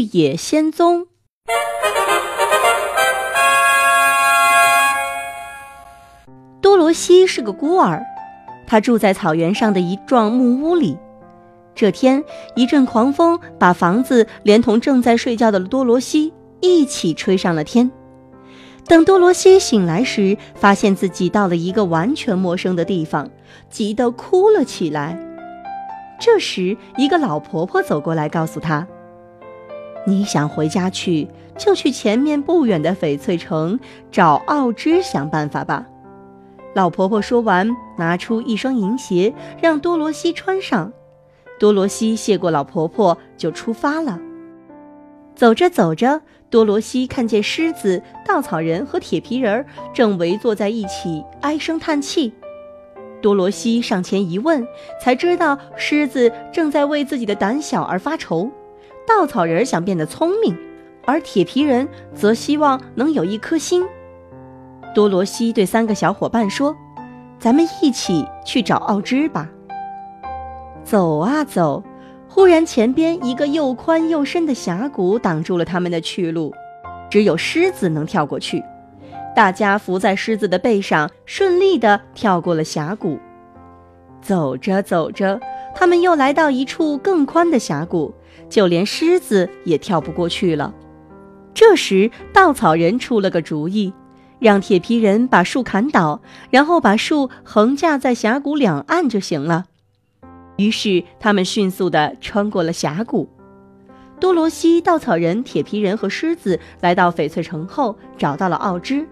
绿野仙踪。多罗西是个孤儿，他住在草原上的一幢木屋里。这天，一阵狂风把房子连同正在睡觉的多罗西一起吹上了天。等多罗西醒来时，发现自己到了一个完全陌生的地方，急得哭了起来。这时，一个老婆婆走过来，告诉她：“你想回家去，就去前面不远的翡翠城找奥芝想办法吧。”老婆婆说完，拿出一双银鞋，让多罗西穿上。多罗西谢过老婆婆，就出发了。走着走着，多罗西看见狮子、稻草人和铁皮人正围坐在一起，唉声叹气。多罗西上前一问，才知道狮子正在为自己的胆小而发愁，稻草人想变得聪明，而铁皮人则希望能有一颗心。多罗西对三个小伙伴说：“咱们一起去找奥芝吧。”走啊走，忽然前边一个又宽又深的峡谷挡住了他们的去路，只有狮子能跳过去。大家伏在狮子的背上，顺利地跳过了峡谷。走着走着，他们又来到一处更宽的峡谷，就连狮子也跳不过去了。这时，稻草人出了个主意，让铁皮人把树砍倒，然后把树横架在峡谷两岸就行了。于是，他们迅速地穿过了峡谷。多罗西、稻草人、铁皮人和狮子来到翡翠城后，找到了奥芝。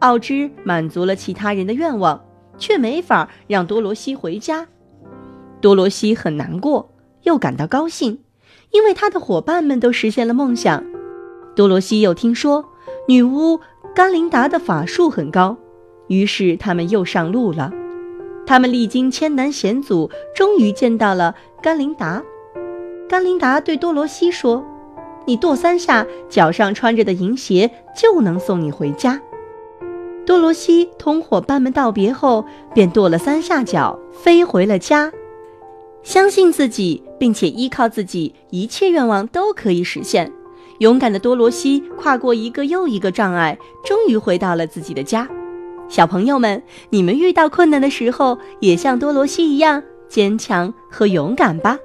奥芝满足了其他人的愿望，却没法让多罗西回家。多罗西很难过，又感到高兴，因为他的伙伴们都实现了梦想。多罗西又听说女巫甘琳达的法术很高，于是他们又上路了。他们历经千难险阻，终于见到了甘琳达。甘琳达对多罗西说：“你跺三下，脚上穿着的银鞋就能送你回家。”多罗西同伙伴们道别后，便跺了三下脚，飞回了家。相信自己，并且依靠自己，一切愿望都可以实现。勇敢的多罗西跨过一个又一个障碍，终于回到了自己的家。小朋友们，你们遇到困难的时候，也像多罗西一样坚强和勇敢吧。